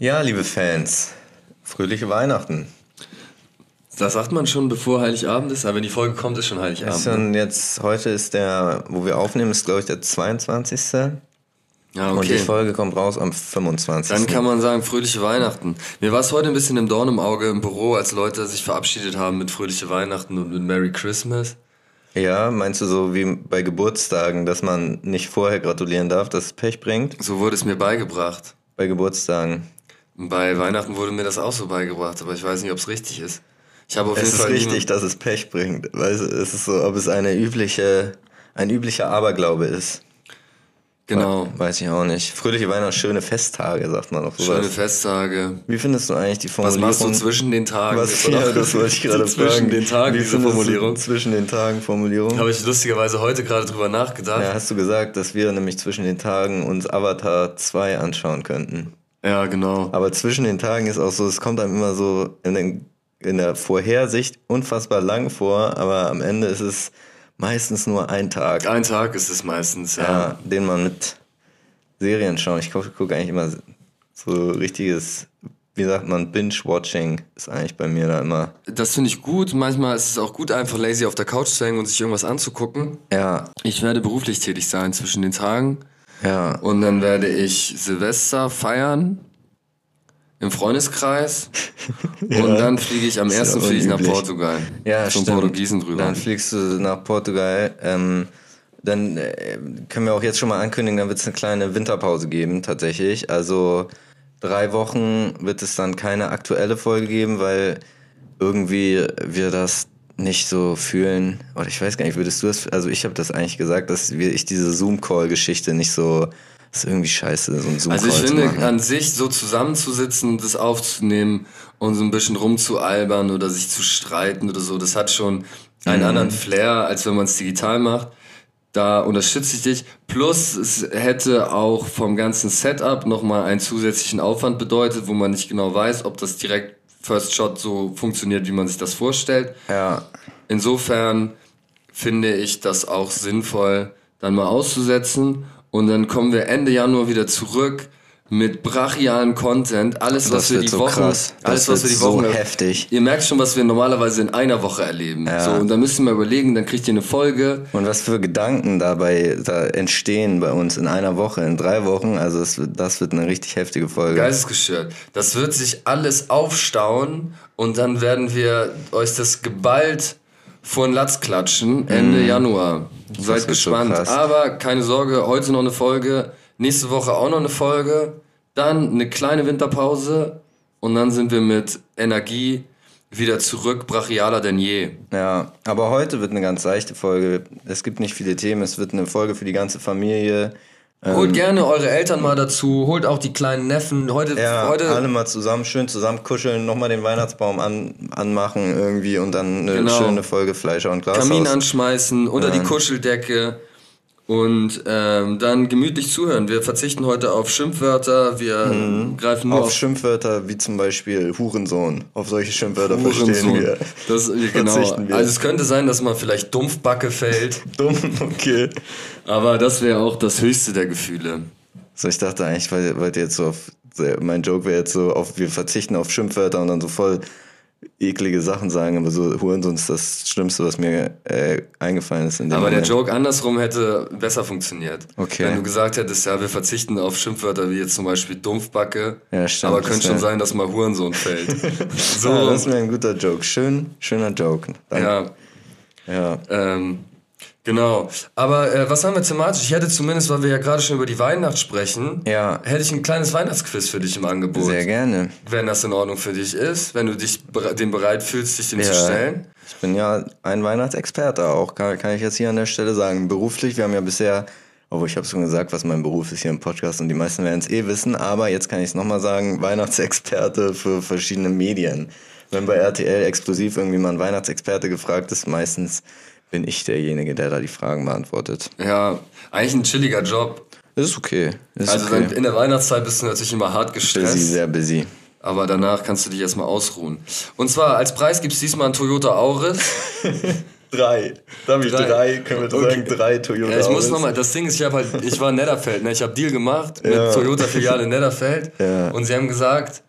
Ja, liebe Fans, fröhliche Weihnachten. Das sagt man schon, bevor Heiligabend ist, aber wenn die Folge kommt, ist schon Heiligabend. Ist schon jetzt, heute ist der, wo wir aufnehmen, ist glaube ich der 22. Ja, Und die okay. Folge kommt raus am 25. Dann kann man sagen, fröhliche Weihnachten. Mir war es heute ein bisschen im Dorn im Auge im Büro, als Leute sich verabschiedet haben mit fröhliche Weihnachten und mit Merry Christmas. ja, meinst du so wie bei Geburtstagen, dass man nicht vorher gratulieren darf, dass es Pech bringt? So wurde es mir beigebracht. Bei Geburtstagen. Bei Weihnachten wurde mir das auch so beigebracht, aber ich weiß nicht, ob es richtig ist. Ich habe auf Es jeden ist Fall richtig, niemand- dass es Pech bringt. Weißt es ist so, ob es eine übliche, ein üblicher Aberglaube ist. Genau. Weiß ich auch nicht. Fröhliche Weihnachten, schöne Festtage, sagt man auch sowas. Schöne Festtage. Wie findest du eigentlich die Was Formulierung? machst du zwischen den Tagen? Was, Ist ja, das wollte ich gerade zwischen fragen. den Tagen, Wie diese Formulierung. Zwischen den Tagen Formulierung. Habe ich lustigerweise heute gerade drüber nachgedacht. Ja, hast du gesagt, dass wir nämlich zwischen den Tagen uns Avatar 2 anschauen könnten. Ja, genau. Aber zwischen den Tagen ist auch so, es kommt einem immer so in, den, in der Vorhersicht unfassbar lang vor, aber am Ende ist es meistens nur ein Tag, Ein Tag ist es meistens, ja. ja, den man mit Serien schaut. Ich gucke guck eigentlich immer so richtiges, wie sagt man, Binge-Watching ist eigentlich bei mir da immer. Das finde ich gut. Manchmal ist es auch gut, einfach lazy auf der Couch zu hängen und sich irgendwas anzugucken. Ja, Ich werde beruflich tätig sein zwischen den Tagen. Ja. Und dann werde ich Silvester feiern im Freundeskreis. Und dann fliege ich am ja ersten fliege ich nach. Portugal. Ja, Zum stimmt. Portugiesen drüber. Dann fliegst du nach Portugal. Ähm, dann äh, können wir auch jetzt schon mal ankündigen, dann wird es eine kleine Winterpause geben, tatsächlich. Also drei Wochen wird es dann keine aktuelle Folge geben, weil irgendwie wir das nicht so fühlen. Oder ich weiß gar nicht, würdest du das, also ich habe das eigentlich gesagt, dass wir, ich diese Zoom-Call-Geschichte nicht so, das ist irgendwie scheiße, so ein Zoom-Call Also ich zu finde, an sich so zusammenzusitzen das aufzunehmen und so ein bisschen rumzualbern oder sich zu streiten oder so, das hat schon einen Mhm. anderen Flair, als wenn man es digital macht. Da unterstütze ich dich. Plus, es hätte auch vom ganzen Setup nochmal einen zusätzlichen Aufwand bedeutet, wo man nicht genau weiß, ob das direkt First Shot so funktioniert, wie man sich das vorstellt. ja, Insofern finde ich das auch sinnvoll, dann mal auszusetzen. Und dann kommen wir Ende Januar wieder zurück mit brachialem Content. Alles, was das wir die so Wochen, krass. Das alles, was wir die Wochen, so heftig. Ihr merkt schon, was wir normalerweise in einer Woche erleben. Ja. So, und dann müsst ihr mal überlegen, dann kriegt ihr eine Folge. Und was für Gedanken dabei da entstehen bei uns in einer Woche, in drei Wochen. Also es wird, das wird eine richtig heftige Folge. Geistesgestört. Das wird sich alles aufstauen und dann werden wir euch das geballt vor den Latz klatschen Ende Januar. Seid so gespannt. krass. Aber keine Sorge, heute noch eine Folge, nächste Woche auch noch eine Folge, dann eine kleine Winterpause und dann sind wir mit Energie wieder zurück, brachialer denn je. Ja, aber heute wird eine ganz seichte Folge. Es gibt nicht viele Themen. Es wird eine Folge für die ganze Familie. Ähm. Holt gerne eure Eltern mal dazu, holt auch die kleinen Neffen. Heute, Ja, heute alle mal zusammen, schön zusammen kuscheln, nochmal den Weihnachtsbaum an, anmachen irgendwie und dann eine Genau. schöne Folge Fleischer und Glas Kamin anschmeißen, unter die Ja. Kuscheldecke und ähm, dann gemütlich zuhören. Wir verzichten heute auf Schimpfwörter, wir greifen nur Mhm. Auf auf, Schimpfwörter wie zum Beispiel Hurensohn. Auf solche Schimpfwörter verstehen Hurensohn. wir. Das, genau. Verzichten wir. Also es könnte sein, dass man vielleicht Dumpfbacke fällt, Dumm, okay. aber das wäre auch das höchste der Gefühle. So, ich dachte eigentlich, weil, weil jetzt so auf, mein Joke wäre jetzt so auf, wir verzichten auf Schimpfwörter und dann so voll eklige Sachen sagen, aber so Hurensohn ist das Schlimmste, was mir äh, eingefallen ist Aber der Moment. Joke andersrum hätte besser funktioniert. Okay. Wenn du gesagt hättest, ja, wir verzichten auf Schimpfwörter wie jetzt zum Beispiel Dumpfbacke, Ja, stimmt, aber könnte schon sein, dass mal Hurensohn fällt. so, Ah, das ist mir ein guter Joke. Schön, schöner Joke. Danke. ja, ja. Ähm, genau. Aber äh, was haben wir thematisch? Ich hätte zumindest, weil wir ja gerade schon über die Weihnacht sprechen, Ja. hätte ich ein kleines Weihnachtsquiz für dich im Angebot. Sehr gerne. Wenn das in Ordnung für dich ist, wenn du dich dem bereit fühlst, dich dem Ja. zu stellen. Ich bin ja ein Weihnachtsexperte auch, kann, kann ich jetzt hier an der Stelle sagen. Beruflich, wir haben ja bisher, obwohl ich habe schon gesagt, was mein Beruf ist hier im Podcast und die meisten werden es eh wissen, aber jetzt kann ich es nochmal sagen, Weihnachtsexperte für verschiedene Medien. Wenn bei RTL exklusiv irgendwie mal ein Weihnachtsexperte gefragt ist, meistens bin ich derjenige, der da die Fragen beantwortet. Ja, eigentlich ein chilliger Job. Ist okay. Ist Also okay. in der Weihnachtszeit bist du natürlich immer hart busy, gestresst. sehr busy. Aber danach kannst du dich erstmal ausruhen. Und zwar als Preis gibt's diesmal einen Toyota Auris. Drei. Da habe ich drei. drei. Können wir okay. sagen, drei Toyota ja, ich muss nochmal, das Ding ist, ich, halt, ich war in Netterfeld, ne? ich habe Deal gemacht mit ja. Toyota-Filiale in Netterfeld ja. und sie haben gesagt,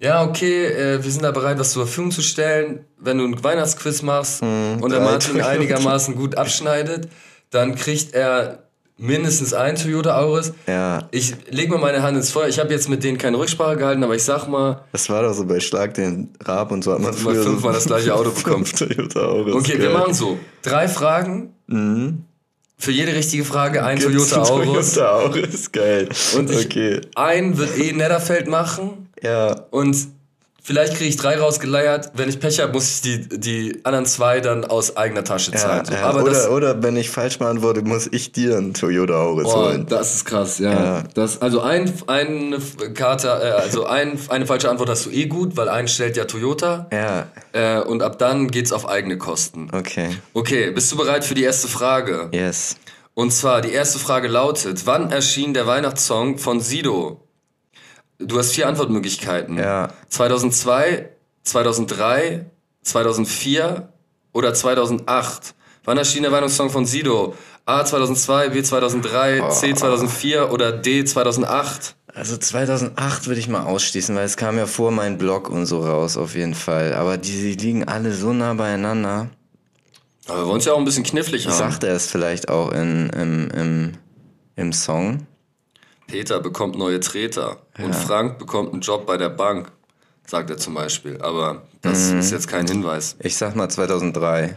ja, okay, äh, wir sind da bereit, das zur Verfügung zu stellen. Wenn du ein Weihnachtsquiz machst hm, und der Martin einigermaßen gut abschneidet, dann kriegt er mindestens ein Toyota Auris. Ja. Ich leg mal meine Hand ins Feuer. Ich habe jetzt mit denen keine Rücksprache gehalten, aber ich sag mal. Das war doch so bei Schlag den Rab und so hat man früher fünfmal so das gleiche Auto bekommen. Toyota Auris. Okay, geil. wir machen so. Drei Fragen. Mhm. Für jede richtige Frage ein Gibt's Toyota Auris. Toyota Auris, geil. Und okay. ein wird eh Netterfeld machen. Ja. Und Vielleicht kriege ich drei rausgeleiert. Wenn ich Pech habe, muss ich die, die anderen zwei dann aus eigener Tasche zahlen. Ja, ja. Aber oder, das, oder wenn ich falsch beantworte, muss ich dir einen Toyota Auris oh, holen. Das ist krass, ja. ja. Das, also ein, eine Karte, äh, also ein, eine falsche Antwort hast du eh gut, weil einen stellt ja Toyota. Ja. Äh, und ab dann geht's auf eigene Kosten. Okay. Okay, bist du bereit für die erste Frage? Yes. Und zwar, die erste Frage lautet, wann erschien der Weihnachtssong von Sido? Du hast vier Antwortmöglichkeiten. Ja. 2002, 2003, 2004 oder 2008. Wann erschien der Weihnachtssong von Sido? A 2002, B 2003, oh. C 2004 oder D 2008? Also 2008 würde ich mal ausschließen, weil es kam ja vor mein Blog und so raus auf jeden Fall. Aber die, die liegen alle so nah beieinander. Aber wir wollen es ja auch ein bisschen knifflig haben. Sagt er es vielleicht auch in, im, im, im Song? Peter bekommt neue Treter ja. und Frank bekommt einen Job bei der Bank, sagt er zum Beispiel. Aber das mhm. ist jetzt kein Hinweis. Ich sag mal 2003.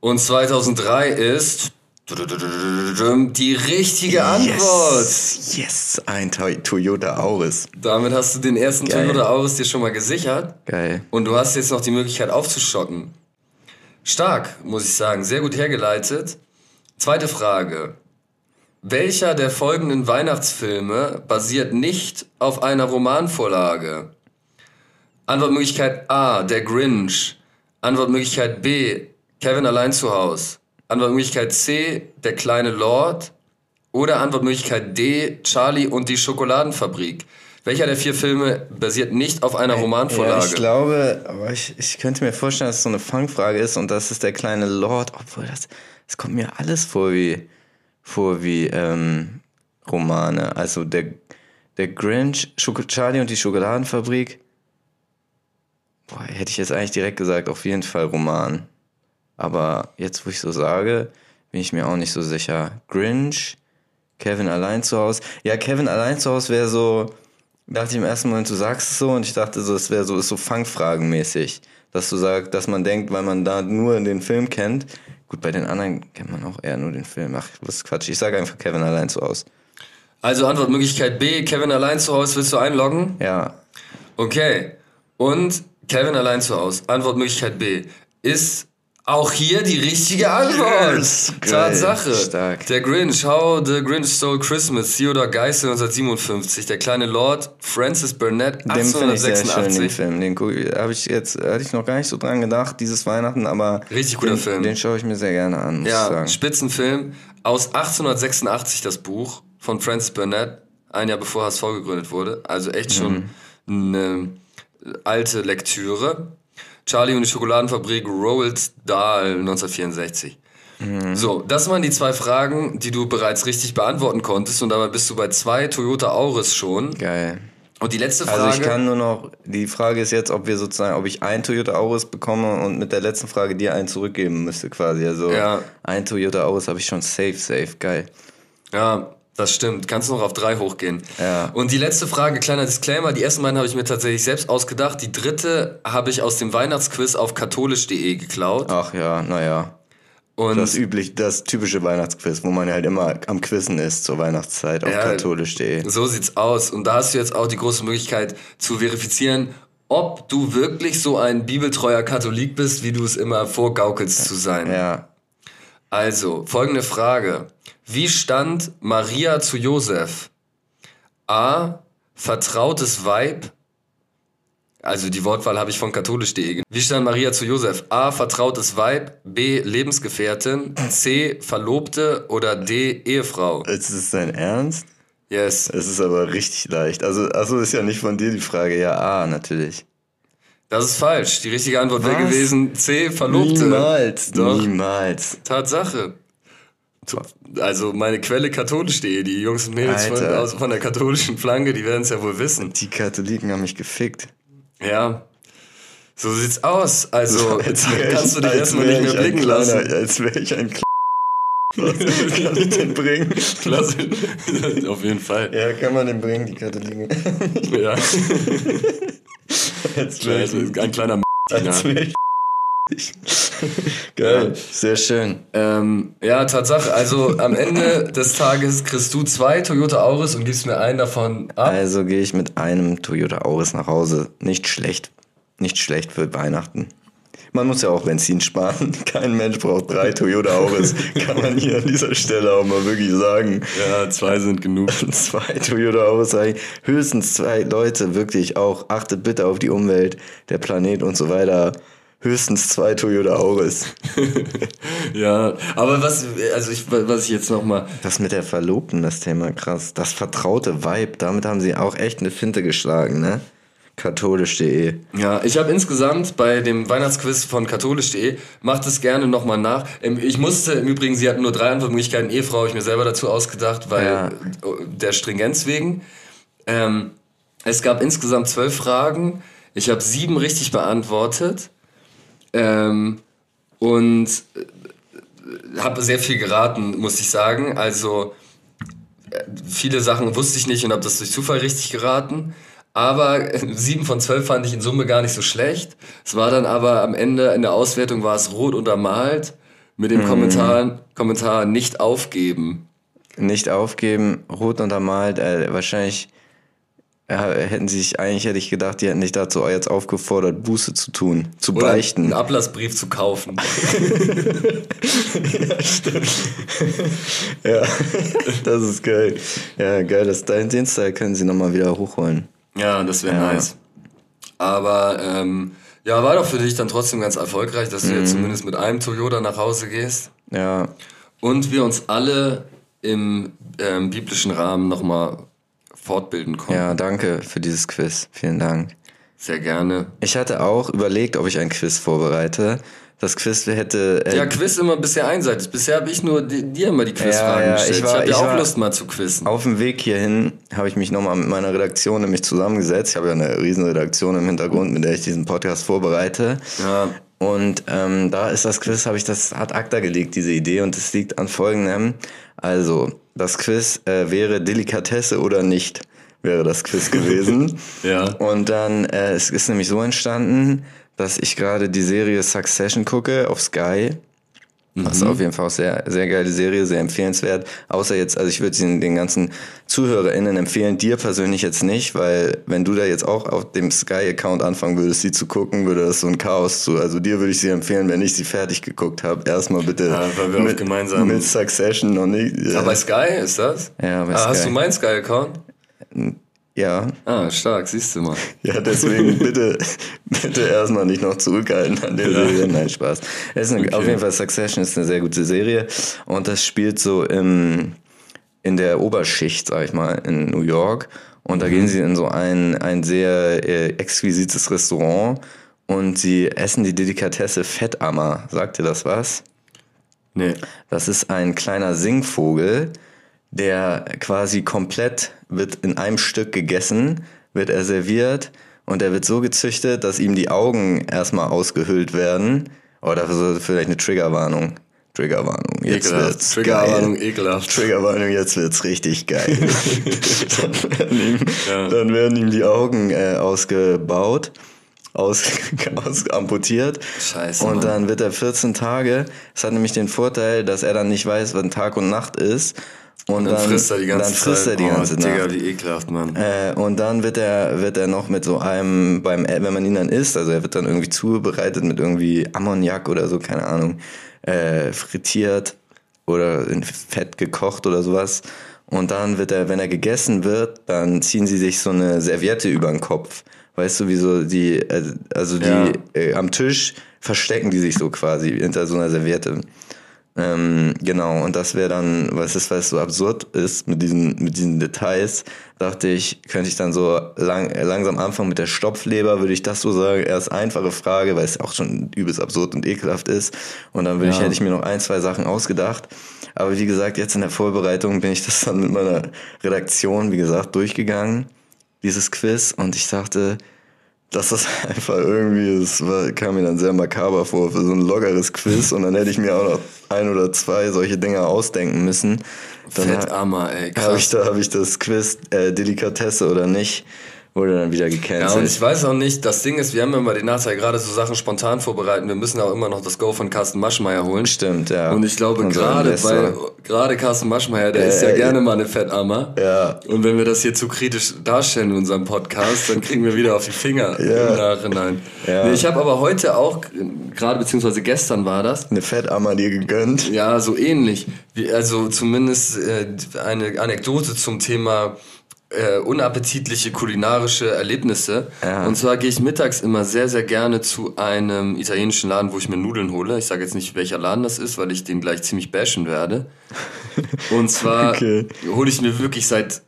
Und 2003 ist die richtige Antwort. Yes, yes. ein Toyota Auris. Damit hast du den ersten Geil. Toyota Auris dir schon mal gesichert. Geil. Und du hast jetzt noch die Möglichkeit aufzuschotten. Stark, muss ich sagen. Sehr gut hergeleitet. Zweite Frage. Welcher der folgenden Weihnachtsfilme basiert nicht auf einer Romanvorlage? Antwortmöglichkeit A, Der Grinch. Antwortmöglichkeit B, Kevin allein zu Haus. Antwortmöglichkeit C, Der kleine Lord. Oder Antwortmöglichkeit D, Charlie und die Schokoladenfabrik. Welcher der vier Filme basiert nicht auf einer Romanvorlage? Ja, ich glaube, aber ich, ich könnte mir vorstellen, dass es so eine Fangfrage ist und das ist der kleine Lord, obwohl das, das kommt mir alles vor wie vor wie ähm, Romane. Also der, der Grinch, Schoko Charlie und die Schokoladenfabrik. Boah, hätte ich jetzt eigentlich direkt gesagt, auf jeden Fall Roman. Aber jetzt, wo ich so sage, bin ich mir auch nicht so sicher. Grinch, Kevin allein zu Hause. Ja, Kevin allein zu Hause wäre so, dachte ich im ersten Moment, du sagst es so und ich dachte so, es wäre so, ist so Fangfragenmäßig. Dass du sagst, dass man denkt, weil man da nur den Film kennt, Gut, bei den anderen kennt man auch eher nur den Film. Ach, was Quatsch. Ich sage einfach Kevin allein zu Hause. Also Antwortmöglichkeit B, Kevin allein zu Hause, willst du einloggen? Ja. Okay. Und Kevin allein zu Hause, Antwortmöglichkeit B, ist auch hier die richtige Antwort. Yes, Tatsache. Stark. Der Grinch, How the Grinch Stole Christmas, Theodor Geisel 1957. Der kleine Lord, Francis Burnett 1886. Den schön, den Film. Den habe ich jetzt, hatte ich noch gar nicht so dran gedacht, dieses Weihnachten, aber. Richtig guter den, Film. Den schaue ich mir sehr gerne an, muss ja, ich sagen. Spitzenfilm. Aus 1886 das Buch von Francis Burnett, ein Jahr bevor HSV gegründet wurde. Also echt schon mhm. eine alte Lektüre. Charlie und die Schokoladenfabrik Roald Dahl 1964. Mhm. So, das waren die zwei Fragen, die du bereits richtig beantworten konntest und dabei bist du bei zwei Toyota Auris schon. Geil. Und die letzte Frage. Also ich kann nur noch, die Frage ist jetzt, ob wir sozusagen, ob ich ein Toyota Auris bekomme und mit der letzten Frage dir einen zurückgeben müsste quasi. Also ja. ein Toyota Auris habe ich schon safe, safe, geil. Ja, das stimmt. Kannst noch auf drei hochgehen. Ja. Und die letzte Frage, kleiner Disclaimer. Die ersten beiden habe ich mir tatsächlich selbst ausgedacht. Die dritte habe ich aus dem Weihnachtsquiz auf katholisch.de geklaut. Ach ja, naja. Und das üblich, das typische Weihnachtsquiz, wo man halt immer am Quizzen ist zur Weihnachtszeit auf ja, katholisch.de. So sieht's aus. Und da hast du jetzt auch die große Möglichkeit zu verifizieren, ob du wirklich so ein bibeltreuer Katholik bist, wie du es immer vorgaukelst zu sein. Ja. Also, folgende Frage. Wie stand Maria zu Josef? A. Vertrautes Weib. Also die Wortwahl habe ich von katholisch.de. Wie stand Maria zu Josef? A. Vertrautes Weib. B. Lebensgefährtin. C. Verlobte. Oder D. Ehefrau. Ist es dein Ernst? Yes. Es ist aber richtig leicht. Also, also ist ja nicht von dir die Frage. Ja, A, natürlich. Das ist falsch. Die richtige Antwort wäre gewesen C, Verlobte. Niemals, Doch. niemals. Tatsache. Also meine Quelle katholisch.de, die Jungs und Mädels von, aus, von der katholischen Flanke, die werden es ja wohl wissen. Die Katholiken haben mich gefickt. Ja. So sieht's aus. Also als kannst du dich erstmal nicht mehr blicken kleiner, lassen. Als wäre ich ein was kann ich den bringen? Klasse. Auf jeden Fall. Ja, kann man den bringen, die Katholiken. ja. Jetzt also, ein kleiner Geil, sehr schön. Ähm, ja, Tatsache. Also am Ende des Tages kriegst du zwei Toyota Auris und gibst mir einen davon ab. Also gehe ich mit einem Toyota Auris nach Hause. Nicht schlecht. Nicht schlecht für Weihnachten. Man muss ja auch Benzin sparen. Kein Mensch braucht drei Toyota Auris. Kann man hier an dieser Stelle auch mal wirklich sagen. Ja, zwei sind genug. zwei Toyota Auris. Höchstens zwei Leute, wirklich auch. Achtet bitte auf die Umwelt, der Planet und so weiter höchstens zwei Toyota Auris. ja, aber was, also ich, was ich jetzt nochmal. Das mit der Verlobten, das Thema krass. Das vertraute Vibe, damit haben sie auch echt eine Finte geschlagen, ne? katholisch.de. Ja, ich habe insgesamt bei dem Weihnachtsquiz von katholisch.de, macht es gerne nochmal nach. Ähm, ich musste im Übrigen, sie hatten nur drei Antwortmöglichkeiten, Ehefrau habe ich mir selber dazu ausgedacht, weil ja. der Stringenz wegen. Ähm, es gab insgesamt zwölf Fragen. Ich habe sieben richtig beantwortet. Ähm, und äh, habe sehr viel geraten, muss ich sagen. Also äh, viele Sachen wusste ich nicht und habe das durch Zufall richtig geraten. Aber sieben von zwölf fand ich in Summe gar nicht so schlecht. Es war dann aber am Ende in der Auswertung war es rot untermalt mit dem hm. Kommentar, Kommentar nicht aufgeben. Nicht aufgeben, rot untermalt, äh, wahrscheinlich hätten sie sich eigentlich, hätte ich gedacht, die hätten dich dazu jetzt aufgefordert, Buße zu tun, zu Oder beichten. einen Ablassbrief zu kaufen. ja, stimmt. ja, das ist geil. Ja, geil, das, den Style können sie nochmal wieder hochholen. Ja, das wäre ja. nice. Aber ähm, ja, war doch für dich dann trotzdem ganz erfolgreich, dass du mhm. jetzt zumindest mit einem Toyota nach Hause gehst. Ja. Und wir uns alle im ähm, biblischen Rahmen nochmal fortbilden konnten. Ja, danke für dieses Quiz. Vielen Dank. Sehr gerne. Ich hatte auch überlegt, ob ich ein Quiz vorbereite das Quiz hätte. Äh ja, Quiz immer bisher einseitig. Bisher habe ich nur dir immer die Quizfragen ja, ja, gestellt. Ich, ich habe ja auch Lust mal zu quizzen. Auf dem Weg hierhin habe ich mich nochmal mit meiner Redaktion nämlich zusammengesetzt. Ich habe ja eine riesen Redaktion im Hintergrund, mit der ich diesen Podcast vorbereite. Ja. Und ähm, da ist das Quiz, habe ich das hat ACTA gelegt, diese Idee, und es liegt an folgendem. Also, das Quiz äh, wäre Delikatesse oder nicht, wäre das Quiz gewesen. ja. Und dann, äh, es ist nämlich so entstanden, dass ich gerade die Serie Succession gucke auf Sky. Das ist mhm. auf jeden Fall auch sehr, sehr geile Serie, sehr empfehlenswert. Außer jetzt, also ich würde sie den ganzen ZuhörerInnen empfehlen, dir persönlich jetzt nicht, weil wenn du da jetzt auch auf dem Sky-Account anfangen würdest, sie zu gucken, würde das so ein Chaos zu. Also dir würde ich sie empfehlen, wenn ich sie fertig geguckt habe. Erstmal bitte ja, weil wir mit, gemeinsam mit Succession noch nicht. Ja. Aber bei Sky ist das? Ja, bei ah, Sky. Hast du meinen Sky-Account? Ja. Ah, stark, siehst du mal. Ja, deswegen bitte, bitte erstmal nicht noch zurückhalten an der ja. Serie. Nein, Spaß. Es ist eine, okay. Auf jeden Fall Succession ist eine sehr gute Serie und das spielt so im, in der Oberschicht, sag ich mal, in New York. Und da mhm. gehen sie in so ein, ein sehr äh, exquisites Restaurant und sie essen die Delikatesse Fettammer. Sagt ihr das was? Nee. Das ist ein kleiner Singvogel, der quasi komplett wird in einem Stück gegessen, wird er serviert und er wird so gezüchtet, dass ihm die Augen erstmal ausgehöhlt werden. Oder so vielleicht eine Triggerwarnung. Triggerwarnung. Jetzt ekelhaft. wird's Triggerwarnung, ekelhaft. Triggerwarnung, jetzt wird's richtig geil. dann, werden ihm, ja. dann, werden ihm, die Augen äh, ausgebaut, aus, aus amputiert. Scheiße. Und dann wird er 14 Tage. Das hat nämlich den Vorteil, dass er dann nicht weiß, wann Tag und Nacht ist. Und, dann, dann, frisst er die ganze dann frisst Er die ganze oh, Nacht. Digga, wie ekelhaft, Mann. Äh, und dann wird er, wird er noch mit so einem, beim, wenn man ihn dann isst, also er wird dann irgendwie zubereitet mit irgendwie Ammoniak oder so, keine Ahnung, äh, frittiert oder in Fett gekocht oder sowas. Und dann wird er, wenn er gegessen wird, dann ziehen sie sich so eine Serviette über den Kopf. Weißt du, wie so die, äh, also die ja. äh, am Tisch verstecken die sich so quasi hinter so einer Serviette. Ähm, genau, und das wäre dann, was ist, weil es so absurd ist mit diesen, mit diesen Details, dachte ich, könnte ich dann so lang, langsam anfangen mit der Stopfleber, würde ich das so sagen, erst einfache Frage, weil es auch schon übelst absurd und ekelhaft ist. Und dann würde ich, Ja. hätte ich mir noch ein, zwei Sachen ausgedacht. Aber wie gesagt, jetzt in der Vorbereitung bin ich das dann mit meiner Redaktion, wie gesagt, durchgegangen, dieses Quiz, und ich dachte, dass das einfach irgendwie, es kam mir dann sehr makaber vor für so ein loggeres Quiz und dann hätte ich mir auch noch ein oder zwei solche Dinger ausdenken müssen. Dann Fettarmer, ey, habe ich, krass. da, hab ich das Quiz äh, Delikatesse oder nicht, wurde dann wieder Ja, und gecancelt. ich weiß auch nicht, das Ding ist, wir haben immer den Nachteil, gerade so Sachen spontan vorbereiten, wir müssen auch immer noch das Go von Carsten Maschmeyer holen. Stimmt, ja. Und ich glaube, gerade bei, gerade Carsten Maschmeyer, der ist ja äh, gerne mal eine Fettarmer. Ja. Und wenn wir das hier zu kritisch darstellen in unserem Podcast, dann kriegen wir wieder auf die Finger Ja. im Nachhinein. Ja. Nee, ich habe aber heute auch, gerade beziehungsweise gestern war das, Eine Fettammer dir gegönnt. ja, so ähnlich. Wie, also zumindest äh, eine Anekdote zum Thema äh, unappetitliche kulinarische Erlebnisse. Ja. Und zwar gehe ich mittags immer sehr, sehr gerne zu einem italienischen Laden, wo ich mir Nudeln hole. Ich sage jetzt nicht, welcher Laden das ist, weil ich den gleich ziemlich bashen werde. Und zwar Okay. hole ich mir wirklich seit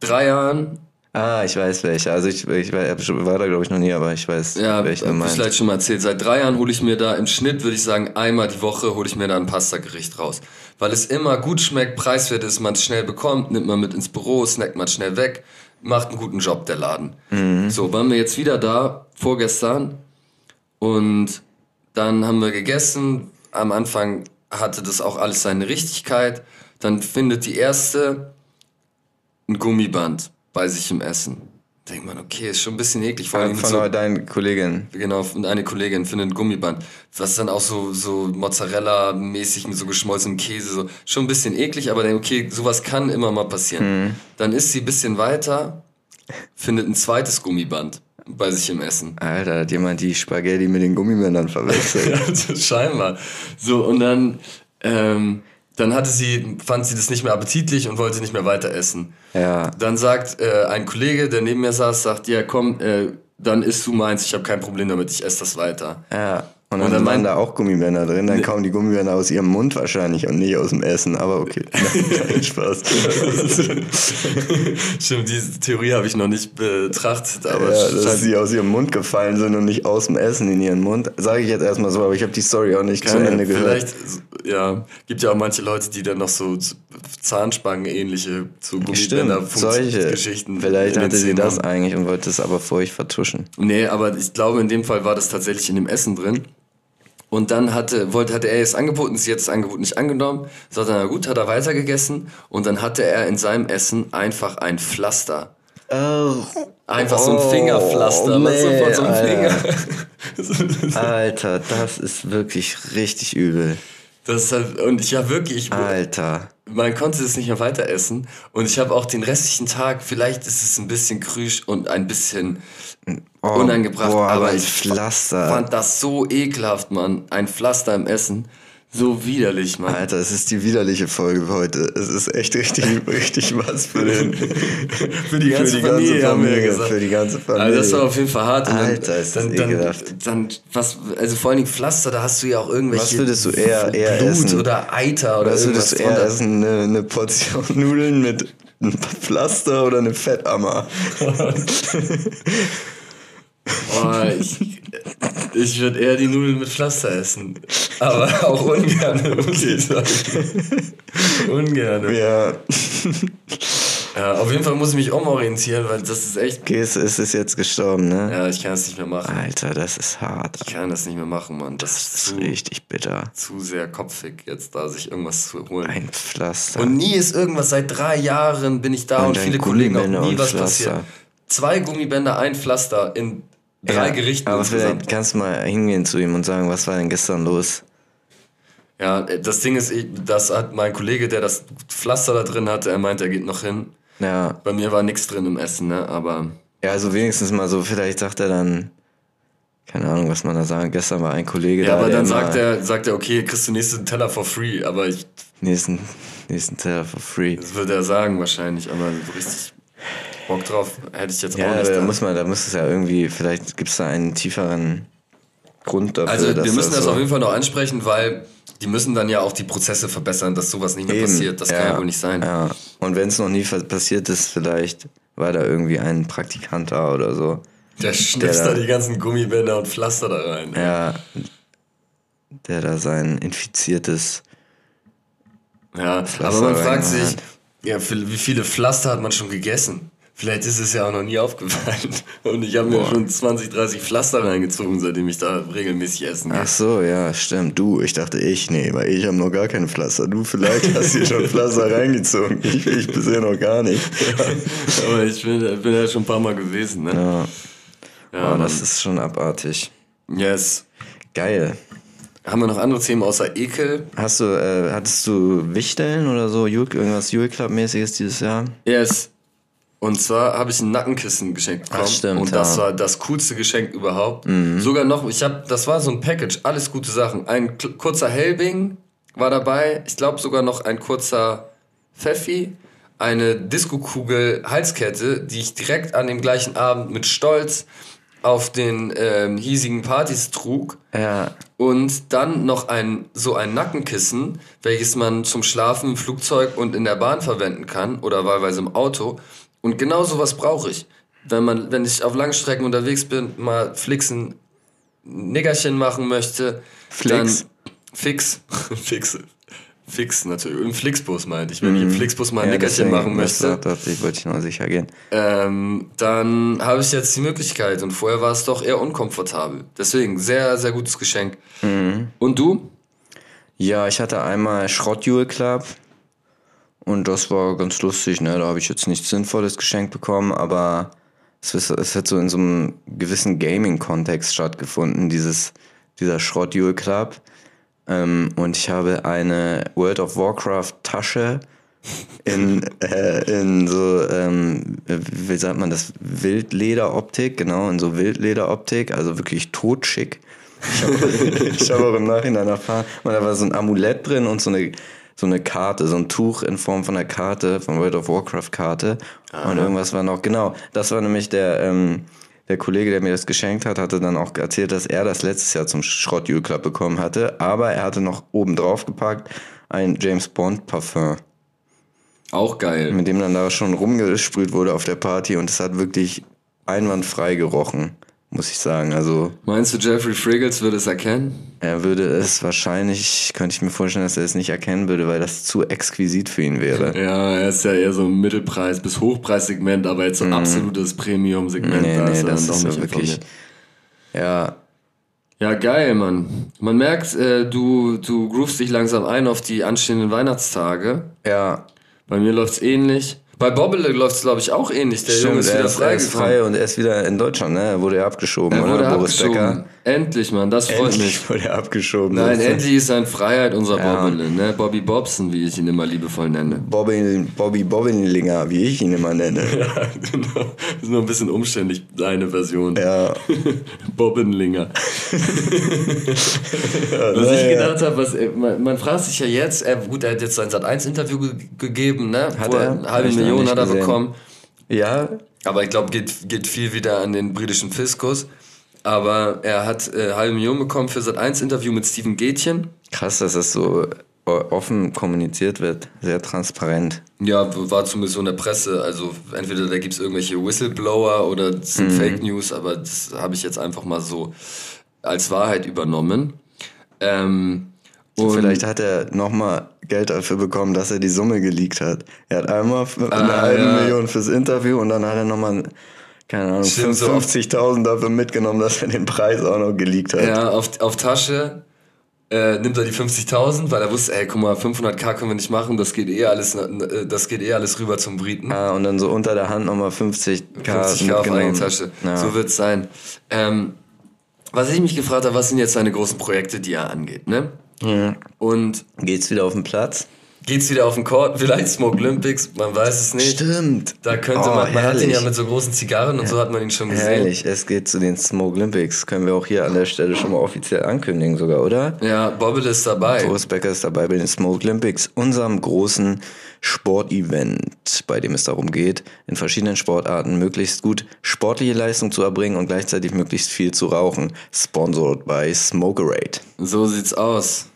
drei Jahren Ah, ich weiß welche. Also ich, ich war, da glaube ich noch nie, aber ich weiß, Ja, welche du meinst. vielleicht schon mal erzählt. Seit drei Jahren hole ich mir da im Schnitt, würde ich sagen, einmal die Woche hole ich mir da ein Pastagericht raus. Weil es immer gut schmeckt, preiswert ist, man es schnell bekommt, nimmt man mit ins Büro, snackt man schnell weg, macht einen guten Job, der Laden. So, waren wir jetzt wieder da, vorgestern, und dann haben wir gegessen. Am Anfang hatte das auch alles seine Richtigkeit. Dann findet die erste ein Gummiband bei sich im Essen. Denkt man, okay, ist schon ein bisschen eklig. Vor allem mit Von so, deinen Kollegin. genau, und eine Kollegin findet ein Gummiband. Was dann auch so, so Mozzarella-mäßig mit so geschmolzenem Käse, so. Schon ein bisschen eklig, aber dann, okay, sowas kann immer mal passieren. Dann isst sie ein bisschen weiter, findet ein zweites Gummiband bei sich im Essen. Alter, hat jemand die Spaghetti mit den Gummibändern verwechselt. Scheinbar. So, und dann, ähm, dann hatte sie, fand sie das nicht mehr appetitlich und wollte nicht mehr weiter essen. ja. Dann sagt äh, ein Kollege, der neben mir saß, sagt, ja komm, äh, dann isst du meins, ich habe kein Problem damit, ich esse das weiter. Ja. Und Und dann, dann waren da auch Gummibänder drin, dann kamen die Gummibänder aus ihrem Mund wahrscheinlich und nicht aus dem Essen, aber okay. Nein, Spaß. Stimmt, diese Theorie habe ich noch nicht betrachtet, aber ja, dass sie aus ihrem Mund gefallen sind und nicht aus dem Essen in ihren Mund. Sage ich jetzt erstmal so, aber ich habe die Story auch nicht zu keine, Ende gehört. vielleicht, ja, gibt ja auch manche Leute, die dann noch so Zahnspangen-ähnliche zu Stimmt, solche. Geschichten Vielleicht hatte sie das eigentlich und wollte es aber vor euch vertuschen. Nee, aber ich glaube, in dem Fall war das tatsächlich in dem Essen drin. Und dann hatte, wollte, hatte er es angeboten, sie hat das Angebot nicht angenommen. Er, na gut, hat er weitergegessen. Und dann hatte er in seinem Essen einfach ein Pflaster. Oh. Einfach so ein Oh, Fingerpflaster. nee, so von. Finger. Alter, das ist wirklich richtig übel. Das halt, und ich ja wirklich, ich, Alter. Man konnte es nicht mehr weiter essen. Und ich habe auch den restlichen Tag, vielleicht ist es ein bisschen krüsch und ein bisschen Oh, unangebracht, boah, aber ein ich Pflaster. fand das so ekelhaft, Mann. Ein Pflaster im Essen. So widerlich, Mann. Alter, es ist die widerliche Folge heute. Es ist echt richtig, richtig was für den, Für die ganze Familie, haben wir ja gesagt. Für die ganze Familie. Also das war auf jeden Fall hart. Und Alter, ist das dann, dann, ekelhaft. dann, was, also vor allen Dingen Pflaster, da hast du ja auch irgendwelche Was würdest du eher- eher Blut essen? oder Eiter oder Was irgendwas würdest du eher drunter. essen? Eine, eine Portion Nudeln mit einem Pflaster oder eine Fettammer? Oh, ich ich würde eher die Nudeln mit Pflaster essen. Aber auch ungern, muss ich sagen. ungern. Ja. Ja, auf jeden Fall muss ich mich umorientieren, weil das ist echt. Es es ist jetzt gestorben, ne? Ja, ich kann das nicht mehr machen. Alter, das ist hart. Ich kann das nicht mehr machen, Mann. Das, Das ist zu, richtig bitter. zu sehr kopfig, jetzt da sich irgendwas zu holen. Ein Pflaster. Und nie ist irgendwas, seit drei Jahren bin ich da und, Und viele Kollegen auch nie was Pflaster. passiert. Zwei Gummibänder, ein Pflaster in drei Ja, Gerichten Aber insgesamt. vielleicht kannst du mal hingehen zu ihm und sagen, was war denn gestern los? Ja, das Ding ist, ich, das hat mein Kollege, der das Pflaster da drin hatte, er meint, er geht noch hin. Ja, Bei mir war nichts drin im Essen, ne? Aber ja, also wenigstens mal so, vielleicht sagt er dann, keine Ahnung, was man da sagen. Gestern war ein Kollege ja, da, aber der dann sagt er, sagt er, okay, kriegst du nächsten Teller for free. Aber ich, nächsten, nächsten Teller for free. das würde er sagen wahrscheinlich. Aber so richtig Bock drauf hätte ich jetzt Ja, auch nicht. da da. muss man, da muss es ja irgendwie, vielleicht gibt es da einen tieferen Grund dafür. Also wir müssen das so auf jeden Fall noch ansprechen, weil die müssen dann ja auch die Prozesse verbessern, dass sowas nicht mehr Eben, passiert. Das kann ja wohl nicht sein. Ja. Und wenn es noch nie passiert ist, vielleicht war da irgendwie ein Praktikant da oder so. Der schnipst Der- da die ganzen Gummibänder und Pflaster da rein. Ja, der da sein infiziertes. Ja, Pflaster aber man fragt sich, ja, wie viele Pflaster hat man schon gegessen? Vielleicht ist es ja auch noch nie aufgefallen. Und ich habe mir schon 20, 30 Pflaster reingezogen, seitdem ich da regelmäßig essen gehe. Ach so, ja, stimmt. Du, ich dachte ich, nee, weil ich habe noch gar keine Pflaster. Du vielleicht hast hier schon Pflaster reingezogen. Ich, ich bisher noch gar nicht. Aber ich bin, bin ja schon ein paar Mal gewesen, ne? Ja, Ja, oh, das ist schon abartig. yes. Geil. Haben wir noch andere Themen außer Ekel? Hast du, äh, hattest du Wichteln oder so, Jule, irgendwas Jule Club-mäßiges dieses Jahr? Yes. Und zwar habe ich ein Nackenkissen geschenkt bekommen. Ach, stimmt, und das ja. war das coolste Geschenk überhaupt. Sogar noch, ich habe, das war so ein Package, alles gute Sachen. Ein kurzer Helbing war dabei. Ich glaube sogar noch ein kurzer Pfeffi. Eine Disco-Kugel Halskette, die ich direkt an dem gleichen Abend mit Stolz auf den ähm, hiesigen Partys trug. Ja, Und dann noch ein, so ein Nackenkissen, welches man zum Schlafen im Flugzeug und in der Bahn verwenden kann oder wahlweise im Auto. Und genau sowas brauche ich. Wenn man, wenn ich auf Langstrecken unterwegs bin, mal flixen Nickerchen machen möchte, Flix? dann fix, fix, fix natürlich. Im Flixbus meinte ich, wenn ich im Flixbus mal ein ja Nickerchen machen das möchte. dachte ich, wollte ich noch sicher gehen. Ähm, dann habe ich jetzt die Möglichkeit und vorher war es doch eher unkomfortabel. Deswegen sehr, sehr gutes Geschenk. Und du? Ja, ich hatte einmal Schrott Jule Club und das war ganz lustig, ne? Da habe ich jetzt nichts Sinnvolles geschenkt bekommen, aber es, ist, es hat so in so einem gewissen Gaming-Kontext stattgefunden, dieses, dieser Schrott Jule Club. Ähm, und ich habe eine World of Warcraft Tasche in, äh, in so, ähm, wie sagt man das, Wildlederoptik, genau, in so Wildlederoptik, also wirklich totschick. Ich habe hab auch im Nachhinein erfahren, man, da war so ein Amulett drin und so eine, so eine Karte, so ein Tuch in Form von einer Karte, von World of Warcraft Karte. Und irgendwas war noch, genau, das war nämlich der, ähm, der Kollege, der mir das geschenkt hat, hatte dann auch erzählt, dass er das letztes Jahr zum Schrott Jule Club bekommen hatte, aber er hatte noch oben drauf gepackt ein James Bond Parfum, Auch geil. mit dem dann da schon rumgesprüht wurde auf der Party und es hat wirklich einwandfrei gerochen, muss ich sagen. Also Meinst du, Jeffrey Friggles würde es erkennen? er würde es wahrscheinlich, könnte ich mir vorstellen, dass er es nicht erkennen würde, weil das zu exquisit für ihn wäre. Ja, er ist ja eher so ein Mittelpreis- bis Hochpreissegment, aber jetzt so ein absolutes Premium-Segment. Nee, da nee, ist das ist doch ja nicht wirklich. Ja, Ja, geil, Mann. Man merkt, äh, du, du groovst dich langsam ein auf die anstehenden Weihnachtstage. ja. Bei mir läuft's ähnlich. Bei Bobbele läuft's, glaube ich, auch ähnlich. Der Junge ist er wieder ist, er ist frei und er ist wieder in Deutschland, ne? Er wurde ja abgeschoben, Er oder? wurde Boris abgeschoben. Becker. Endlich, Mann, das freut mich. Endlich wurde er abgeschoben. Nein, ist- endlich ist er in Freiheit unser Ja. Bobbele, ne? Bobby Bobson, wie ich ihn immer liebevoll nenne. Bobby, Bobby Bobbinlinger, wie ich ihn immer nenne. Ja, genau. Das ist nur ein bisschen umständlich, seine Version. Ja. Bobbenlinger. was ich gedacht habe, was, äh, man, man fragt sich ja jetzt, er, gut, er hat jetzt sein Sat1-Interview ge gegeben, ne? Hat Wo er? Eine halbe ich Million hat er gesehen. bekommen. Ja, Aber ich glaube, geht, geht viel wieder an den britischen Fiskus. Aber er hat äh, halbe Million bekommen für Sat1-Interview mit Steven Gätchen. krass, dass das so offen kommuniziert wird. Sehr transparent. Ja, war zumindest so in der Presse. Also entweder da gibt es irgendwelche Whistleblower oder das Mhm. sind Fake News, aber das habe ich jetzt einfach mal so als Wahrheit übernommen. Ähm, und Vielleicht hat er nochmal Geld dafür bekommen, dass er die Summe geleakt hat. Er hat einmal eine Ah, halbe ja. Million fürs Interview und dann hat er nochmal, keine Ahnung, Stimmt, so oft. 50.000 dafür mitgenommen, dass er den Preis auch noch geleakt hat. ja, auf, auf Tasche äh, nimmt er die 50.000, weil er wusste, ey, guck mal, 500k können wir nicht machen, das geht eh alles, äh, das geht eh alles rüber zum Briten. Ah, und dann so unter der Hand nochmal 50k, 50k auf eigene Tasche. Ja. So wird's sein. Ähm, was ich mich gefragt habe, was sind jetzt seine großen Projekte, die er angeht, ne? Und Geht's wieder auf den Platz? Geht's wieder auf den Court, vielleicht Smoke Olympics, man weiß es nicht. Stimmt. Da könnte Oh, man, man hat ihn ja mit so großen Zigarren und so hat man ihn schon gesehen. Herrlich, es geht zu den Smoke Olympics. Können wir auch hier an der Stelle schon mal offiziell ankündigen sogar, oder? Ja, Bobble ist dabei. Boris Becker ist dabei bei den Smoke Olympics, unserem großen Sportevent, bei dem es darum geht, in verschiedenen Sportarten möglichst gut sportliche Leistung zu erbringen und gleichzeitig möglichst viel zu rauchen. Sponsored by Smokerade. So sieht's aus.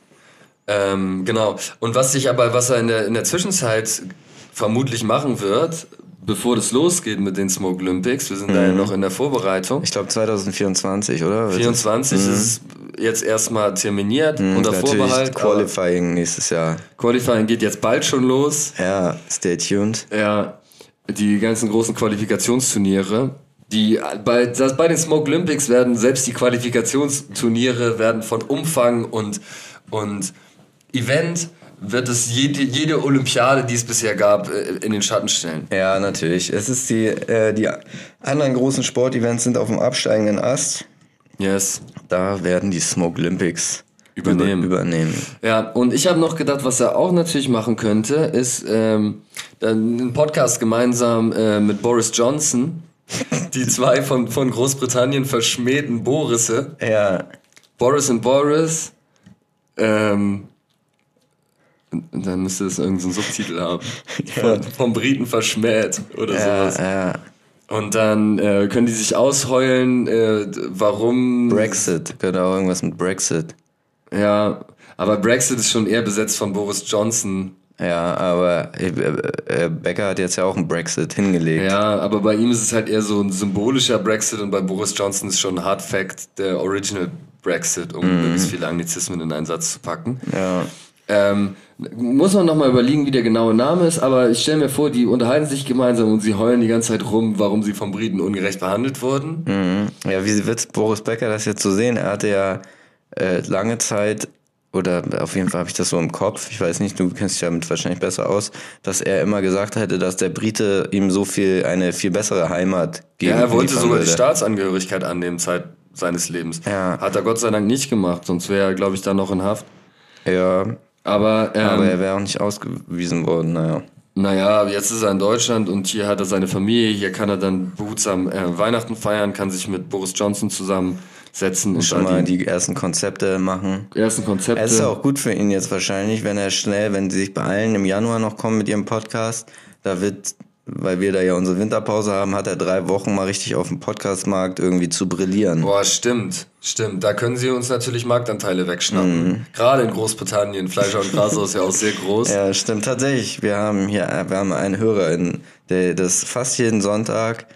Ähm, genau. Und was sich aber, was er in der, in der Zwischenzeit vermutlich machen wird, bevor das losgeht mit den Smoke Olympics, wir sind da ja noch in der Vorbereitung. Ich glaube 2024, oder? 24 ist es jetzt erstmal terminiert unter Natürlich Vorbehalt. Qualifying nächstes Jahr. Qualifying geht jetzt bald schon los. Ja, stay tuned. Ja, die ganzen großen Qualifikationsturniere. Die bei, das, bei den Smoke Olympics werden selbst die Qualifikationsturniere werden von Umfang und, und Event wird es jede, jede Olympiade, die es bisher gab, äh, in den Schatten stellen. Ja, natürlich. Es ist die, äh, die anderen großen Sportevents sind auf dem absteigenden Ast. Yes. Da werden die Smoke Olympics Übernehmen. Über, übernehmen. Ja, und ich habe noch gedacht, was er auch natürlich machen könnte, ist ähm, einen Podcast gemeinsam äh, mit Boris Johnson. Die zwei von, von Großbritannien verschmähten Borisse. Ja, Boris und Boris. Ähm, und dann müsste es irgendeinen so Subtitel haben. Von, vom Briten verschmäht oder ja, sowas. ja. Und dann äh, können die sich ausheulen, äh, warum. Brexit, genau, irgendwas mit Brexit. Ja, aber Brexit ist schon eher besetzt von Boris Johnson. Ja, aber äh, äh, Becker hat jetzt ja auch einen Brexit hingelegt. Ja, aber bei ihm ist es halt eher so ein symbolischer Brexit und bei Boris Johnson ist schon ein Hard Fact der Original Brexit, um möglichst viele Anglizismen in einen Satz zu packen. Ja. Ähm, muss man nochmal überlegen, wie der genaue Name ist, aber ich stelle mir vor, die unterhalten sich gemeinsam und sie heulen die ganze Zeit rum, warum sie vom Briten ungerecht behandelt wurden. Mhm. Ja, wie wird Boris Becker das jetzt so sehen? Er hatte ja äh, lange Zeit, oder auf jeden Fall habe ich das so im Kopf, ich weiß nicht, du kennst dich damit wahrscheinlich besser aus, dass er immer gesagt hätte, dass der Brite ihm so viel, eine viel bessere Heimat geben Ja, er wollte sogar die würde. Staatsangehörigkeit annehmen, Zeit seines Lebens. Ja. Hat er Gott sei Dank nicht gemacht, sonst wäre er, glaube ich, da noch in Haft. Ja, Aber, ähm, aber er wäre auch nicht ausgewiesen worden, naja. Naja, jetzt ist er in Deutschland und hier hat er seine Familie, hier kann er dann behutsam äh, Weihnachten feiern, kann sich mit Boris Johnson zusammensetzen und Schon mal die die ersten Konzepte machen. ersten Konzepte. Es ist auch gut für ihn jetzt wahrscheinlich, wenn er schnell, wenn sie sich beeilen, im Januar noch kommen mit ihrem Podcast. Da wird, weil wir da ja unsere Winterpause haben, hat er drei Wochen mal richtig auf dem Podcastmarkt irgendwie zu brillieren. Boah, stimmt, stimmt. Da können sie uns natürlich Marktanteile wegschnappen. Gerade in Großbritannien, Fleischer und Gras ist ja auch sehr groß. Ja, stimmt tatsächlich. Wir haben hier, wir haben einen Hörer, in, der das fast jeden Sonntag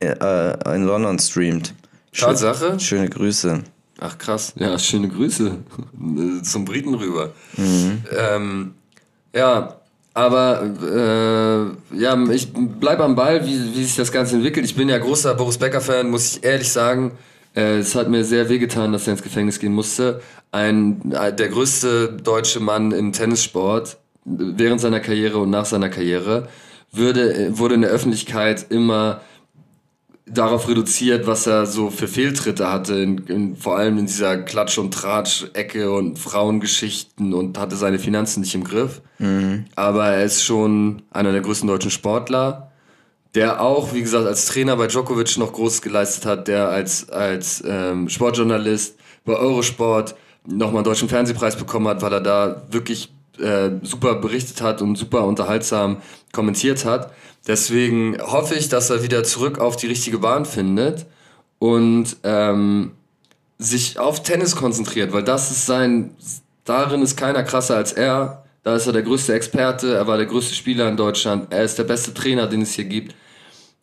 äh, in London streamt. Tatsache? Schöne Grüße. Ach krass, ja, schöne Grüße zum Briten rüber. Ähm, ja, aber äh, ja, ich bleib am Ball, wie, wie sich das Ganze entwickelt. Ich bin ja großer Boris Becker-Fan, muss ich ehrlich sagen. Äh, es hat mir sehr wehgetan, dass er ins Gefängnis gehen musste. Ein, äh, der größte deutsche Mann im Tennissport während seiner Karriere und nach seiner Karriere würde, wurde in der Öffentlichkeit immer darauf reduziert, was er so für Fehltritte hatte, in, in, vor allem in dieser Klatsch- und Tratsch-Ecke und Frauengeschichten und hatte seine Finanzen nicht im Griff. Aber er ist schon einer der größten deutschen Sportler, der auch, wie gesagt, als Trainer bei Djokovic noch Großes geleistet hat, der als, als ähm, Sportjournalist bei Eurosport nochmal einen deutschen Fernsehpreis bekommen hat, weil er da wirklich äh, super berichtet hat und super unterhaltsam kommentiert hat. Deswegen hoffe ich, dass er wieder zurück auf die richtige Bahn findet und ähm, sich auf Tennis konzentriert, weil das ist sein, darin ist keiner krasser als er. Da ist er der größte Experte, er war der größte Spieler in Deutschland, er ist der beste Trainer, den es hier gibt.